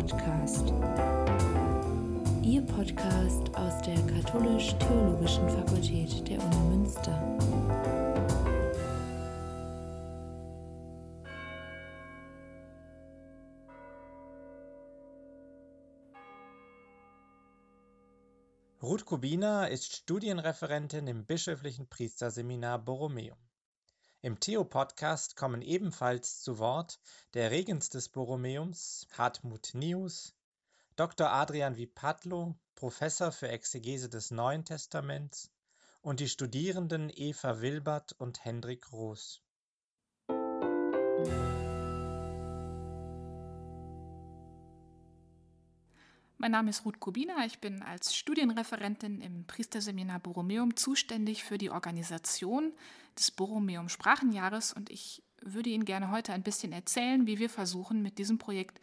Podcast. Ihr Podcast aus der Katholisch-Theologischen Fakultät der Uni Münster. Ruth Kubina ist Studienreferentin im Bischöflichen Priesterseminar Borromeum. Im Theo-Podcast kommen ebenfalls zu Wort der Regens des Borromeums, Hartmut Nius, Dr. Adrian Vipatlo, Professor für Exegese des Neuen Testaments, und die Studierenden Eva Wilbert und Hendrik Roos. Mein Name ist Ruth Kubina. Ich bin als Studienreferentin im Priesterseminar Borromeum zuständig für die Organisation des Borromeum Sprachenjahres und ich würde Ihnen gerne heute ein bisschen erzählen, wie wir versuchen, mit diesem Projekt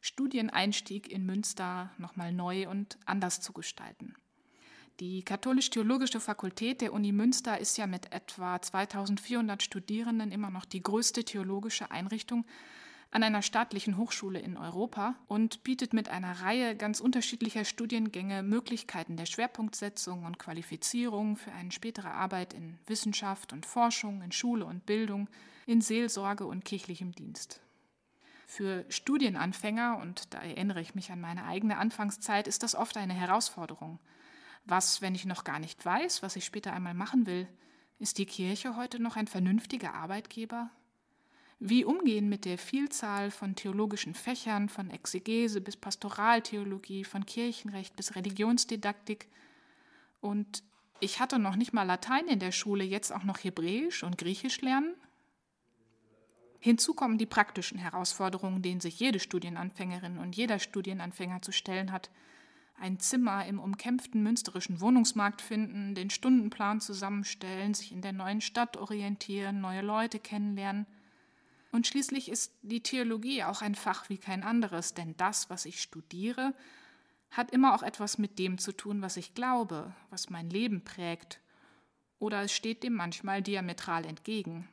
Studieneinstieg in Münster nochmal neu und anders zu gestalten. Die Katholisch-Theologische Fakultät der Uni Münster ist ja mit etwa 2400 Studierenden immer noch die größte theologische Einrichtung an einer staatlichen Hochschule in Europa und bietet mit einer Reihe ganz unterschiedlicher Studiengänge Möglichkeiten der Schwerpunktsetzung und Qualifizierung für eine spätere Arbeit in Wissenschaft und Forschung, in Schule und Bildung, in Seelsorge und kirchlichem Dienst. Für Studienanfänger, und da erinnere ich mich an meine eigene Anfangszeit, ist das oft eine Herausforderung. Was, wenn ich noch gar nicht weiß, was ich später einmal machen will? Ist die Kirche heute noch ein vernünftiger Arbeitgeber? Wie umgehen mit der Vielzahl von theologischen Fächern, von Exegese bis Pastoraltheologie, von Kirchenrecht bis Religionsdidaktik. Und ich hatte noch nicht mal Latein in der Schule, jetzt auch noch Hebräisch und Griechisch lernen. Hinzu kommen die praktischen Herausforderungen, denen sich jede Studienanfängerin und jeder Studienanfänger zu stellen hat. Ein Zimmer im umkämpften münsterischen Wohnungsmarkt finden, den Stundenplan zusammenstellen, sich in der neuen Stadt orientieren, neue Leute kennenlernen – und schließlich ist die Theologie auch ein Fach wie kein anderes, denn das, was ich studiere, hat immer auch etwas mit dem zu tun, was ich glaube, was mein Leben prägt, oder es steht dem manchmal diametral entgegen.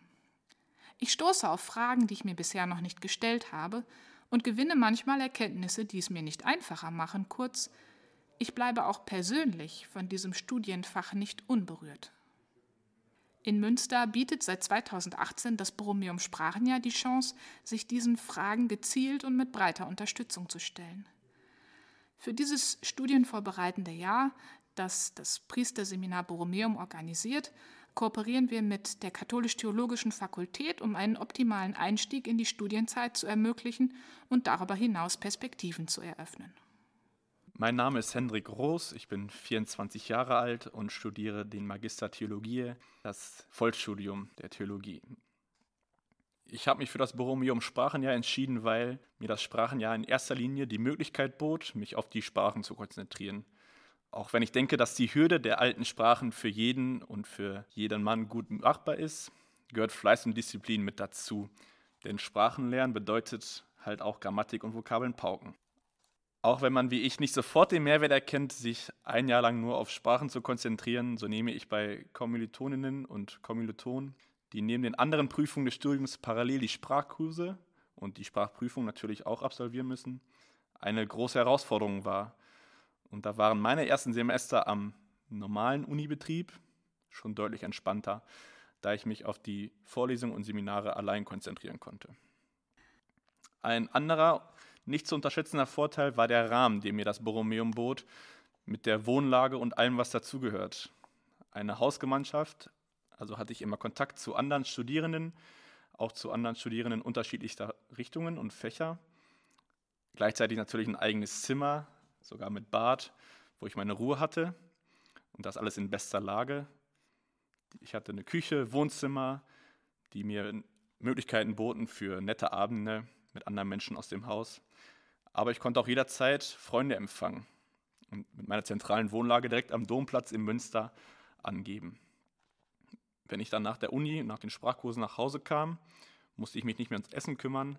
Ich stoße auf Fragen, die ich mir bisher noch nicht gestellt habe, und gewinne manchmal Erkenntnisse, die es mir nicht einfacher machen, kurz, ich bleibe auch persönlich von diesem Studienfach nicht unberührt. In Münster bietet seit 2018 das Borromeum Sprachenjahr die Chance, sich diesen Fragen gezielt und mit breiter Unterstützung zu stellen. Für dieses studienvorbereitende Jahr, das das Priesterseminar Borromeum organisiert, kooperieren wir mit der Katholisch-Theologischen Fakultät, um einen optimalen Einstieg in die Studienzeit zu ermöglichen und darüber hinaus Perspektiven zu eröffnen. Mein Name ist Hendrik Roos, ich bin 24 Jahre alt und studiere den Magister Theologie, das Vollstudium der Theologie. Ich habe mich für das Borromeum Sprachenjahr entschieden, weil mir das Sprachenjahr in erster Linie die Möglichkeit bot, mich auf die Sprachen zu konzentrieren. Auch wenn ich denke, dass die Hürde der alten Sprachen für jeden und für jeden Mann gut machbar ist, gehört Fleiß und Disziplin mit dazu. Denn Sprachenlernen bedeutet halt auch Grammatik und Vokabeln pauken. Auch wenn man wie ich nicht sofort den Mehrwert erkennt, sich ein Jahr lang nur auf Sprachen zu konzentrieren, so nehme ich bei Kommilitoninnen und Kommilitonen, die neben den anderen Prüfungen des Studiums parallel die Sprachkurse und die Sprachprüfung natürlich auch absolvieren müssen, eine große Herausforderung war. Und da waren meine ersten Semester am normalen Unibetrieb schon deutlich entspannter, da ich mich auf die Vorlesungen und Seminare allein konzentrieren konnte. Ein anderer nicht zu unterschätzender Vorteil war der Rahmen, den mir das Borromeum bot, mit der Wohnlage und allem, was dazugehört. Eine Hausgemeinschaft, also hatte ich immer Kontakt zu anderen Studierenden, auch zu anderen Studierenden unterschiedlichster Richtungen und Fächer. Gleichzeitig natürlich ein eigenes Zimmer, sogar mit Bad, wo ich meine Ruhe hatte und das alles in bester Lage. Ich hatte eine Küche, Wohnzimmer, die mir Möglichkeiten boten für nette Abende mit anderen Menschen aus dem Haus. Aber ich konnte auch jederzeit Freunde empfangen und mit meiner zentralen Wohnlage direkt am Domplatz in Münster angeben. Wenn ich dann nach der Uni, nach den Sprachkursen nach Hause kam, musste ich mich nicht mehr ums Essen kümmern,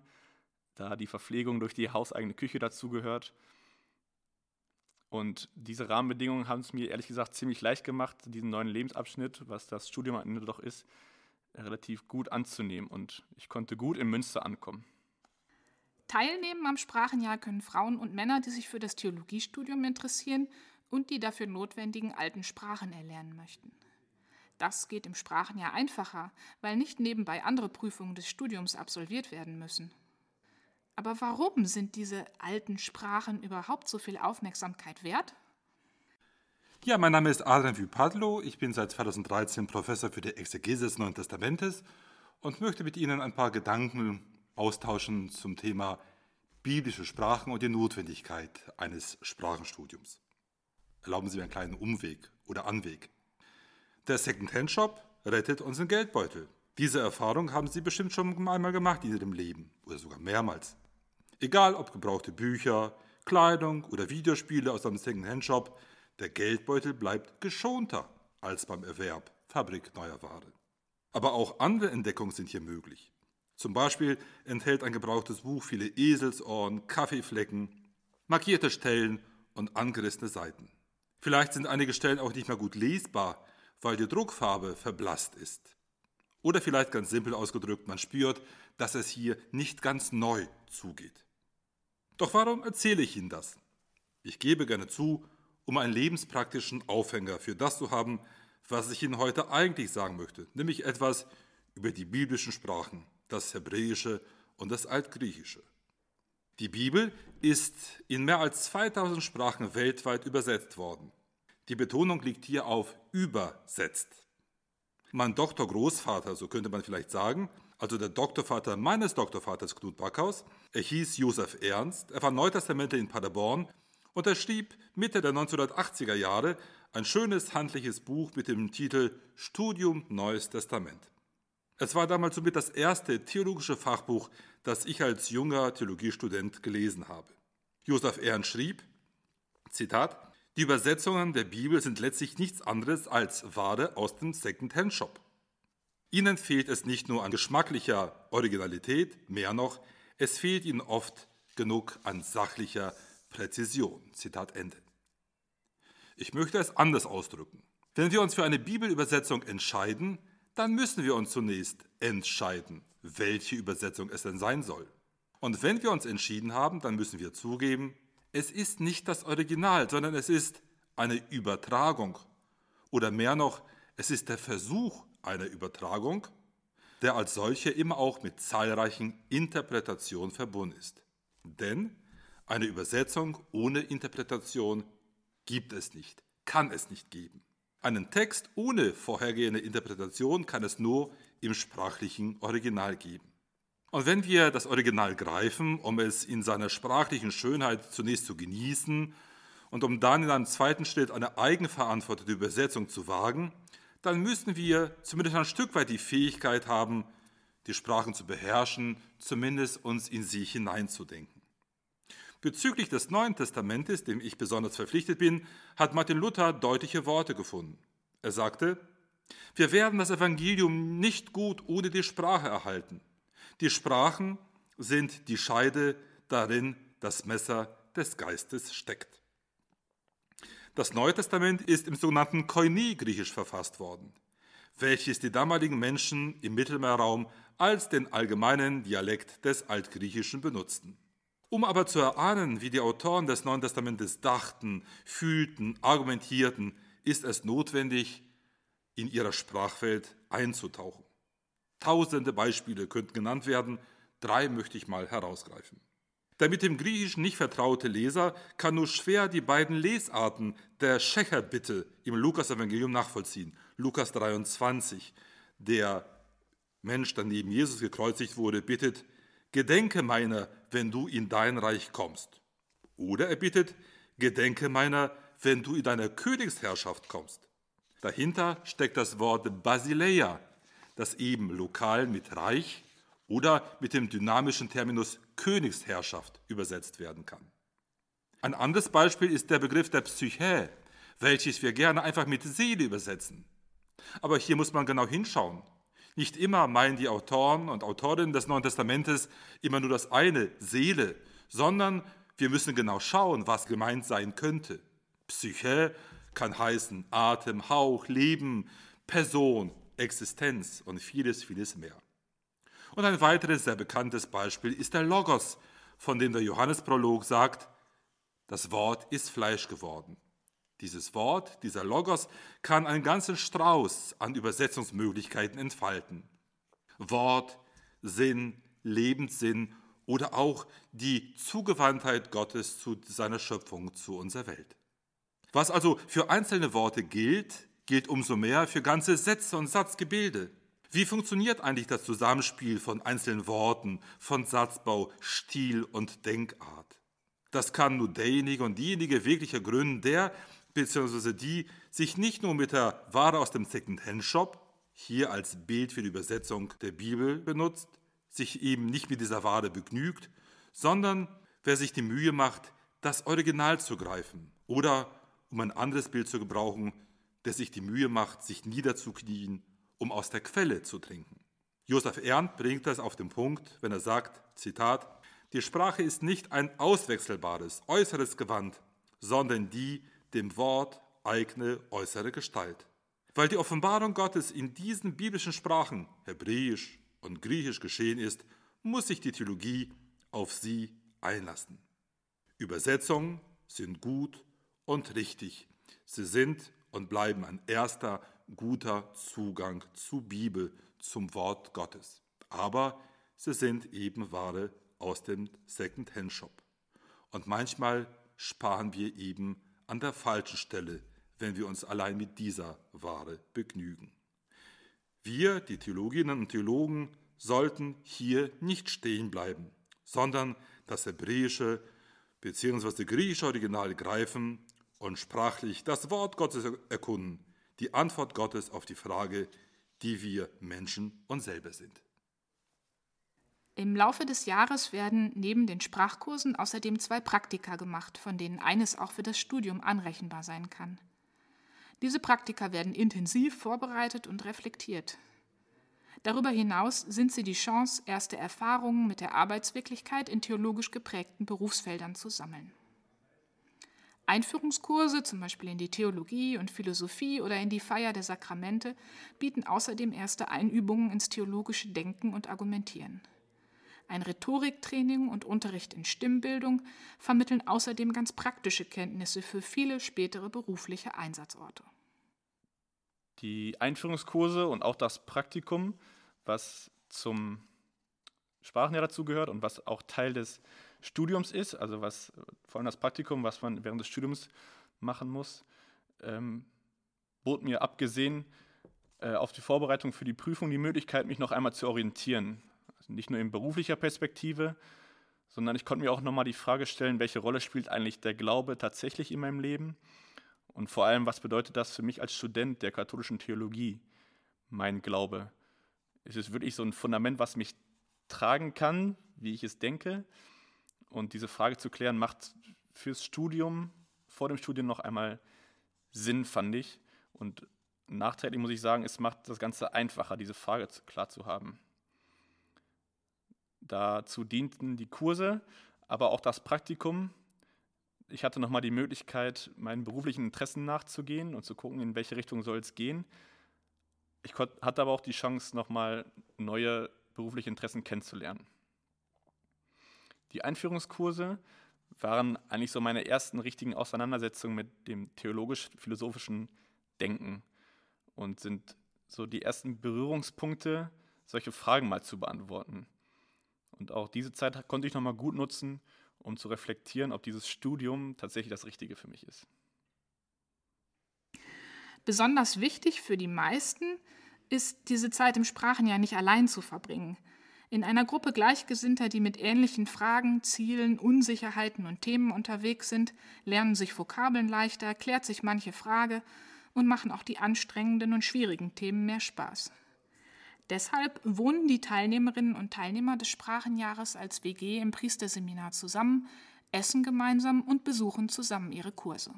da die Verpflegung durch die hauseigene Küche dazugehört. Und diese Rahmenbedingungen haben es mir ehrlich gesagt ziemlich leicht gemacht, diesen neuen Lebensabschnitt, was das Studium am Ende doch ist, relativ gut anzunehmen. Und ich konnte gut in Münster ankommen. Teilnehmen am Sprachenjahr können Frauen und Männer, die sich für das Theologiestudium interessieren und die dafür notwendigen alten Sprachen erlernen möchten. Das geht im Sprachenjahr einfacher, weil nicht nebenbei andere Prüfungen des Studiums absolviert werden müssen. Aber warum sind diese alten Sprachen überhaupt so viel Aufmerksamkeit wert? Ja, mein Name ist Adrian Vypadlo. Ich bin seit 2013 Professor für die Exegese des Neuen Testamentes und möchte mit Ihnen ein paar Gedanken austauschen zum Thema biblische Sprachen und die Notwendigkeit eines Sprachenstudiums. Erlauben Sie mir einen kleinen Umweg oder Anweg. Der Second-Hand-Shop rettet unseren Geldbeutel. Diese Erfahrung haben Sie bestimmt schon einmal gemacht in Ihrem Leben oder sogar mehrmals. Egal ob gebrauchte Bücher, Kleidung oder Videospiele aus einem Second-Hand-Shop, der Geldbeutel bleibt geschonter als beim Erwerb fabrikneuer Ware. Aber auch andere Entdeckungen sind hier möglich. Zum Beispiel enthält ein gebrauchtes Buch viele Eselsohren, Kaffeeflecken, markierte Stellen und angerissene Seiten. Vielleicht sind einige Stellen auch nicht mehr gut lesbar, weil die Druckfarbe verblasst ist. Oder vielleicht ganz simpel ausgedrückt, man spürt, dass es hier nicht ganz neu zugeht. Doch warum erzähle ich Ihnen das? Ich gebe gerne zu, um einen lebenspraktischen Aufhänger für das zu haben, was ich Ihnen heute eigentlich sagen möchte, nämlich etwas über die biblischen Sprachen das Hebräische und das Altgriechische. Die Bibel ist in mehr als 2000 Sprachen weltweit übersetzt worden. Die Betonung liegt hier auf übersetzt. Mein Doktor-Großvater, so könnte man vielleicht sagen, also der Doktorvater meines Doktorvaters Knut Backhaus, er hieß Josef Ernst, er war Neutestamentler in Paderborn und er schrieb Mitte der 1980er Jahre ein schönes handliches Buch mit dem Titel Studium Neues Testament. Es war damals somit das erste theologische Fachbuch, das ich als junger Theologiestudent gelesen habe. Josef Ernst schrieb, Zitat, die Übersetzungen der Bibel sind letztlich nichts anderes als Ware aus dem Second-Hand-Shop. Ihnen fehlt es nicht nur an geschmacklicher Originalität, mehr noch, es fehlt ihnen oft genug an sachlicher Präzision. Zitat Ende. Ich möchte es anders ausdrücken. Wenn wir uns für eine Bibelübersetzung entscheiden, dann müssen wir uns zunächst entscheiden, welche Übersetzung es denn sein soll. Und wenn wir uns entschieden haben, dann müssen wir zugeben, es ist nicht das Original, sondern es ist eine Übertragung. Oder mehr noch, es ist der Versuch einer Übertragung, der als solche immer auch mit zahlreichen Interpretationen verbunden ist. Denn eine Übersetzung ohne Interpretation gibt es nicht, kann es nicht geben. Einen Text ohne vorhergehende Interpretation kann es nur im sprachlichen Original geben. Und wenn wir das Original greifen, um es in seiner sprachlichen Schönheit zunächst zu genießen und um dann in einem zweiten Schritt eine eigenverantwortete Übersetzung zu wagen, dann müssen wir zumindest ein Stück weit die Fähigkeit haben, die Sprachen zu beherrschen, zumindest uns in sie hineinzudenken. Bezüglich des Neuen Testamentes, dem ich besonders verpflichtet bin, hat Martin Luther deutliche Worte gefunden. Er sagte, wir werden das Evangelium nicht gut ohne die Sprache erhalten. Die Sprachen sind die Scheide, darin das Messer des Geistes steckt. Das Neue Testament ist im sogenannten Koine-Griechisch verfasst worden, welches die damaligen Menschen im Mittelmeerraum als den allgemeinen Dialekt des Altgriechischen benutzten. Um aber zu erahnen, wie die Autoren des Neuen Testamentes dachten, fühlten, argumentierten, ist es notwendig, in ihrer Sprachwelt einzutauchen. Tausende Beispiele könnten genannt werden, drei möchte ich mal herausgreifen. Der mit dem Griechischen nicht vertraute Leser kann nur schwer die beiden Lesarten der Schächerbitte im Lukas-Evangelium nachvollziehen. Lukas 23, der Mensch, der neben Jesus gekreuzigt wurde, bittet, Gedenke meiner, wenn du in dein Reich kommst. Oder er bittet, Gedenke meiner, wenn du in deine Königsherrschaft kommst. Dahinter steckt das Wort Basileia, das eben lokal mit Reich oder mit dem dynamischen Terminus Königsherrschaft übersetzt werden kann. Ein anderes Beispiel ist der Begriff der Psyche, welches wir gerne einfach mit Seele übersetzen. Aber hier muss man genau hinschauen. Nicht immer meinen die Autoren und Autorinnen des Neuen Testamentes immer nur das eine, Seele, sondern wir müssen genau schauen, was gemeint sein könnte. Psyche kann heißen Atem, Hauch, Leben, Person, Existenz und vieles, vieles mehr. Und ein weiteres sehr bekanntes Beispiel ist der Logos, von dem der Johannesprolog sagt, das Wort ist Fleisch geworden. Dieses Wort, dieser Logos, kann einen ganzen Strauß an Übersetzungsmöglichkeiten entfalten. Wort, Sinn, Lebenssinn oder auch die Zugewandtheit Gottes zu seiner Schöpfung, zu unserer Welt. Was also für einzelne Worte gilt, gilt umso mehr für ganze Sätze und Satzgebilde. Wie funktioniert eigentlich das Zusammenspiel von einzelnen Worten, von Satzbau, Stil und Denkart? Das kann nur derjenige und diejenige wirklich ergründen, der bzw. die sich nicht nur mit der Ware aus dem Second-Hand-Shop, hier als Bild für die Übersetzung der Bibel benutzt, sich eben nicht mit dieser Ware begnügt, sondern wer sich die Mühe macht, das Original zu greifen oder, um ein anderes Bild zu gebrauchen, der sich die Mühe macht, sich niederzuknien, um aus der Quelle zu trinken. Josef Ernst bringt das auf den Punkt, wenn er sagt, Zitat, die Sprache ist nicht ein auswechselbares, äußeres Gewand, sondern die dem Wort eigene äußere Gestalt. Weil die Offenbarung Gottes in diesen biblischen Sprachen, Hebräisch und Griechisch geschehen ist, muss sich die Theologie auf sie einlassen. Übersetzungen sind gut und richtig. Sie sind und bleiben ein erster guter Zugang zur Bibel, zum Wort Gottes. Aber sie sind eben Ware aus dem Second-Hand-Shop. Und manchmal sparen wir eben an der falschen Stelle, wenn wir uns allein mit dieser Ware begnügen. Wir, die Theologinnen und Theologen, sollten hier nicht stehen bleiben, sondern das hebräische bzw. griechische Original greifen und sprachlich das Wort Gottes erkunden, die Antwort Gottes auf die Frage, die wir Menschen uns selber sind. Im Laufe des Jahres werden neben den Sprachkursen außerdem zwei Praktika gemacht, von denen eines auch für das Studium anrechenbar sein kann. Diese Praktika werden intensiv vorbereitet und reflektiert. Darüber hinaus sind sie die Chance, erste Erfahrungen mit der Arbeitswirklichkeit in theologisch geprägten Berufsfeldern zu sammeln. Einführungskurse, zum Beispiel in die Theologie und Philosophie oder in die Feier der Sakramente, bieten außerdem erste Einübungen ins theologische Denken und Argumentieren. Ein Rhetoriktraining und Unterricht in Stimmbildung vermitteln außerdem ganz praktische Kenntnisse für viele spätere berufliche Einsatzorte. Die Einführungskurse und auch das Praktikum, was zum Sprachenjahr dazugehört und was auch Teil des Studiums ist, also was vor allem das Praktikum, was man während des Studiums machen muss, ähm, bot mir abgesehen äh, auf die Vorbereitung für die Prüfung die Möglichkeit, mich noch einmal zu orientieren. Nicht nur in beruflicher Perspektive, sondern ich konnte mir auch nochmal die Frage stellen, welche Rolle spielt eigentlich der Glaube tatsächlich in meinem Leben und vor allem, was bedeutet das für mich als Student der katholischen Theologie, mein Glaube? Ist es wirklich so ein Fundament, was mich tragen kann, wie ich es denke? Und diese Frage zu klären, macht fürs Studium, vor dem Studium noch einmal Sinn, fand ich. Und nachträglich muss ich sagen, es macht das Ganze einfacher, diese Frage klar zu haben. Dazu dienten die Kurse, aber auch das Praktikum. Ich hatte nochmal die Möglichkeit, meinen beruflichen Interessen nachzugehen und zu gucken, in welche Richtung soll es gehen. Ich hatte aber auch die Chance, nochmal neue berufliche Interessen kennenzulernen. Die Einführungskurse waren eigentlich so meine ersten richtigen Auseinandersetzungen mit dem theologisch-philosophischen Denken und sind so die ersten Berührungspunkte, solche Fragen mal zu beantworten. Und auch diese Zeit konnte ich nochmal gut nutzen, um zu reflektieren, ob dieses Studium tatsächlich das Richtige für mich ist. Besonders wichtig für die meisten ist, diese Zeit im Sprachenjahr nicht allein zu verbringen. In einer Gruppe Gleichgesinnter, die mit ähnlichen Fragen, Zielen, Unsicherheiten und Themen unterwegs sind, lernen sich Vokabeln leichter, klärt sich manche Frage und machen auch die anstrengenden und schwierigen Themen mehr Spaß. Deshalb wohnen die Teilnehmerinnen und Teilnehmer des Sprachenjahres als WG im Priesterseminar zusammen, essen gemeinsam und besuchen zusammen ihre Kurse.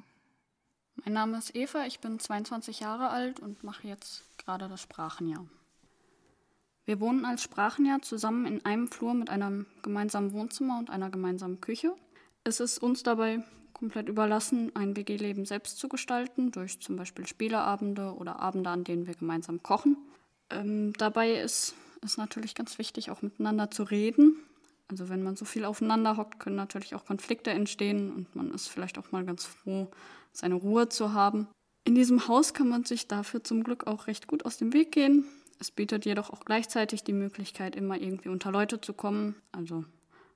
Mein Name ist Eva, ich bin 22 Jahre alt und mache jetzt gerade das Sprachenjahr. Wir wohnen als Sprachenjahr zusammen in einem Flur mit einem gemeinsamen Wohnzimmer und einer gemeinsamen Küche. Es ist uns dabei komplett überlassen, ein WG-Leben selbst zu gestalten, durch zum Beispiel Spieleabende oder Abende, an denen wir gemeinsam kochen. Ähm, dabei ist es natürlich ganz wichtig, auch miteinander zu reden. Also wenn man so viel aufeinander hockt, können natürlich auch Konflikte entstehen und man ist vielleicht auch mal ganz froh, seine Ruhe zu haben. In diesem Haus kann man sich dafür zum Glück auch recht gut aus dem Weg gehen. Es bietet jedoch auch gleichzeitig die Möglichkeit, immer irgendwie unter Leute zu kommen. Also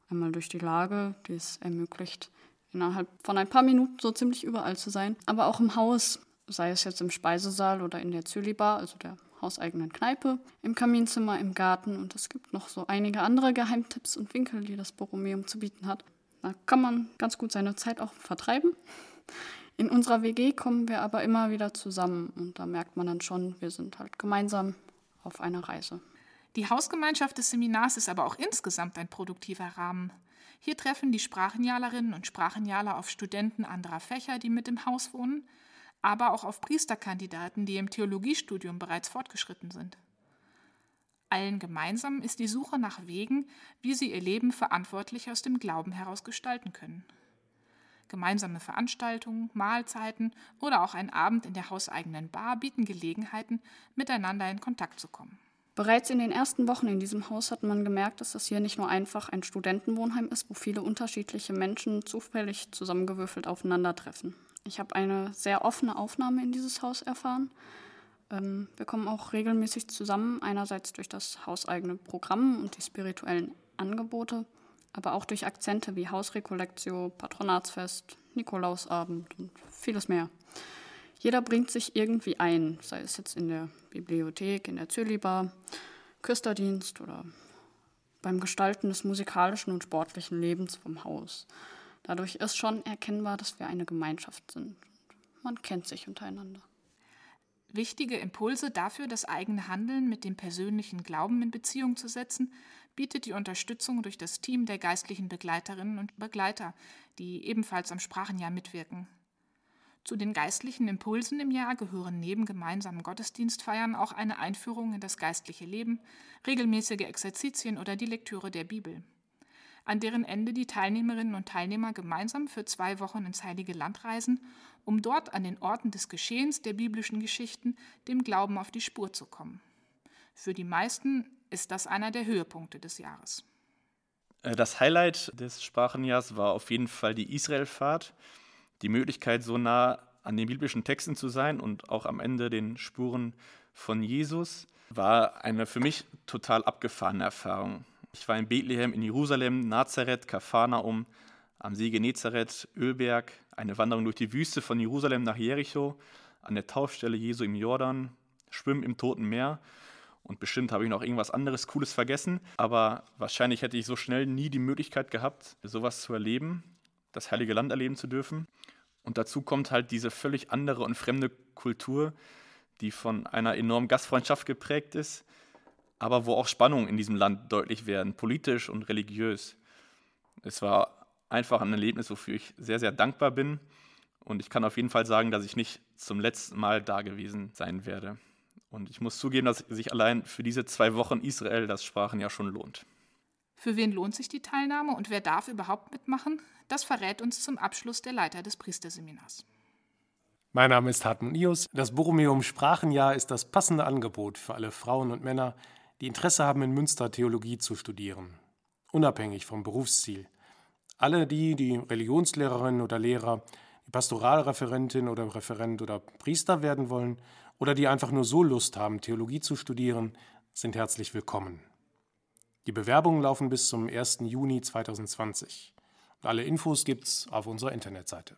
einmal durch die Lage, die es ermöglicht, innerhalb von ein paar Minuten so ziemlich überall zu sein. Aber auch im Haus, sei es jetzt im Speisesaal oder in der Zölibar, also der hauseigenen Kneipe, im Kaminzimmer, im Garten und es gibt noch so einige andere Geheimtipps und Winkel, die das Borromeum zu bieten hat. Da kann man ganz gut seine Zeit auch vertreiben. In unserer WG kommen wir aber immer wieder zusammen und da merkt man dann schon, wir sind halt gemeinsam auf einer Reise. Die Hausgemeinschaft des Seminars ist aber auch insgesamt ein produktiver Rahmen. Hier treffen die Sprachenjalerinnen und Sprachenjaler auf Studenten anderer Fächer, die mit im Haus wohnen, aber auch auf Priesterkandidaten, die im Theologiestudium bereits fortgeschritten sind. Allen gemeinsam ist die Suche nach Wegen, wie sie ihr Leben verantwortlich aus dem Glauben heraus gestalten können. Gemeinsame Veranstaltungen, Mahlzeiten oder auch ein Abend in der hauseigenen Bar bieten Gelegenheiten, miteinander in Kontakt zu kommen. Bereits in den ersten Wochen in diesem Haus hat man gemerkt, dass das hier nicht nur einfach ein Studentenwohnheim ist, wo viele unterschiedliche Menschen zufällig zusammengewürfelt aufeinandertreffen. Ich habe eine sehr offene Aufnahme in dieses Haus erfahren. Ähm, wir kommen auch regelmäßig zusammen, einerseits durch das hauseigene Programm und die spirituellen Angebote, aber auch durch Akzente wie Hausrekollektio, Patronatsfest, Nikolausabend und vieles mehr. Jeder bringt sich irgendwie ein, sei es jetzt in der Bibliothek, in der Zölibar, Küsterdienst oder beim Gestalten des musikalischen und sportlichen Lebens vom Haus. Dadurch ist schon erkennbar, dass wir eine Gemeinschaft sind. Man kennt sich untereinander. Wichtige Impulse dafür, das eigene Handeln mit dem persönlichen Glauben in Beziehung zu setzen, bietet die Unterstützung durch das Team der geistlichen Begleiterinnen und Begleiter, die ebenfalls am Sprachenjahr mitwirken. Zu den geistlichen Impulsen im Jahr gehören neben gemeinsamen Gottesdienstfeiern auch eine Einführung in das geistliche Leben, regelmäßige Exerzitien oder die Lektüre der Bibel, an deren Ende die Teilnehmerinnen und Teilnehmer gemeinsam für zwei Wochen ins Heilige Land reisen, um dort an den Orten des Geschehens der biblischen Geschichten dem Glauben auf die Spur zu kommen. Für die meisten ist das einer der Höhepunkte des Jahres. Äh, das Highlight des Sprachenjahrs war auf jeden Fall die Israelfahrt die Möglichkeit, so nah an den biblischen Texten zu sein und auch am Ende den Spuren von Jesus, war eine für mich total abgefahrene Erfahrung. Ich war in Bethlehem, in Jerusalem, Nazareth, Kapharnaum, am See Genezareth, Ölberg, eine Wanderung durch die Wüste von Jerusalem nach Jericho, an der Taufstelle Jesu im Jordan, Schwimmen im Toten Meer und bestimmt habe ich noch irgendwas anderes Cooles vergessen, aber wahrscheinlich hätte ich so schnell nie die Möglichkeit gehabt, sowas zu erleben das Heilige Land erleben zu dürfen. Und dazu kommt halt diese völlig andere und fremde Kultur, die von einer enormen Gastfreundschaft geprägt ist, aber wo auch Spannungen in diesem Land deutlich werden, politisch und religiös. Es war einfach ein Erlebnis, wofür ich sehr, sehr dankbar bin. Und ich kann auf jeden Fall sagen, dass ich nicht zum letzten Mal da gewesen sein werde. Und ich muss zugeben, dass sich allein für diese zwei Wochen Israel das Sprachen ja schon lohnt. Für wen lohnt sich die Teilnahme und wer darf überhaupt mitmachen? Das verrät uns zum Abschluss der Leiter des Priesterseminars. Mein Name ist Hartmut Nius. Das Borromeum Sprachenjahr ist das passende Angebot für alle Frauen und Männer, die Interesse haben, in Münster Theologie zu studieren. Unabhängig vom Berufsziel. Alle die, die Religionslehrerin oder Lehrer, die Pastoralreferentin oder Referent oder Priester werden wollen oder die einfach nur so Lust haben, Theologie zu studieren, sind herzlich willkommen. Die Bewerbungen laufen bis zum 1. Juni 2020. Alle Infos gibt's auf unserer Internetseite.